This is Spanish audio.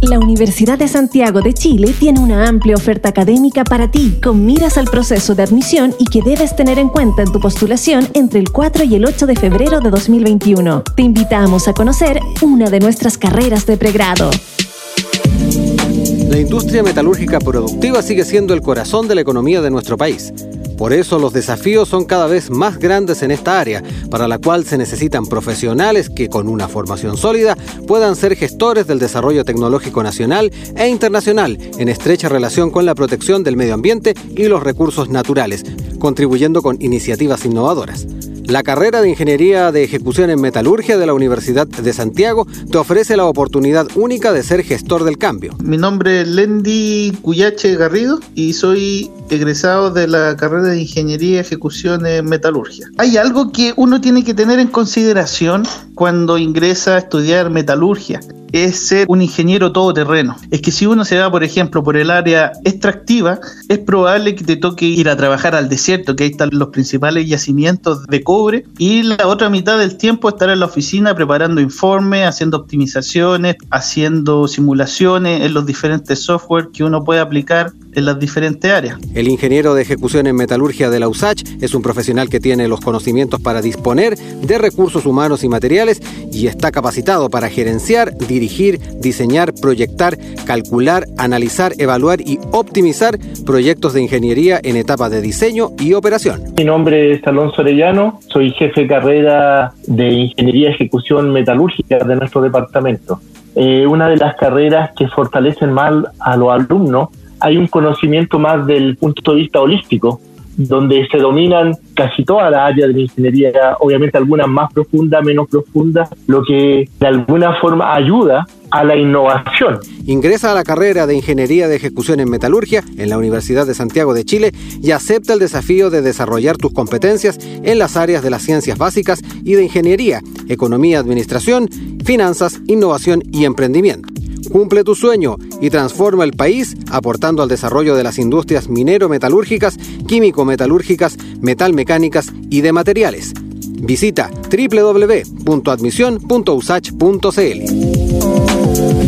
La Universidad de Santiago de Chile tiene una amplia oferta académica para ti, con miras al proceso de admisión y que debes tener en cuenta en tu postulación entre el 4 y el 8 de febrero de 2021. Te invitamos a conocer una de nuestras carreras de pregrado. La industria metalúrgica productiva sigue siendo el corazón de la economía de nuestro país. Por eso los desafíos son cada vez más grandes en esta área, para la cual se necesitan profesionales que con una formación sólida puedan ser gestores del desarrollo tecnológico nacional e internacional en estrecha relación con la protección del medio ambiente y los recursos naturales, contribuyendo con iniciativas innovadoras. La carrera de Ingeniería de Ejecución en Metalurgia de la Universidad de Santiago te ofrece la oportunidad única de ser gestor del cambio. Mi nombre es Lendi Cuyache Garrido y soy egresado de la carrera de Ingeniería de Ejecución en Metalurgia. Hay algo que uno tiene que tener en consideración cuando ingresa a estudiar metalurgia es ser un ingeniero todoterreno. Es que si uno se va, por ejemplo, por el área extractiva, es probable que te toque ir a trabajar al desierto, que ahí están los principales yacimientos de cobre, y la otra mitad del tiempo estar en la oficina preparando informes, haciendo optimizaciones, haciendo simulaciones en los diferentes software que uno puede aplicar en las diferentes áreas. El ingeniero de ejecución en metalurgia de la USACH es un profesional que tiene los conocimientos para disponer de recursos humanos y materiales y está capacitado para gerenciar, dirigir, diseñar, proyectar, calcular, analizar, evaluar y optimizar proyectos de ingeniería en etapa de diseño y operación. Mi nombre es Alonso Arellano, soy jefe de carrera de Ingeniería y Ejecución Metalúrgica de nuestro departamento. Eh, una de las carreras que fortalecen más a los alumnos hay un conocimiento más del punto de vista holístico, donde se dominan casi todas las áreas de la ingeniería, obviamente algunas más profundas, menos profundas, lo que de alguna forma ayuda a la innovación. Ingresa a la carrera de Ingeniería de Ejecución en Metalurgia en la Universidad de Santiago de Chile y acepta el desafío de desarrollar tus competencias en las áreas de las ciencias básicas y de ingeniería, economía, administración, finanzas, innovación y emprendimiento. Cumple tu sueño y transforma el país aportando al desarrollo de las industrias minero-metalúrgicas, químico-metalúrgicas, metalmecánicas y de materiales. Visita www.admisión.usach.cl.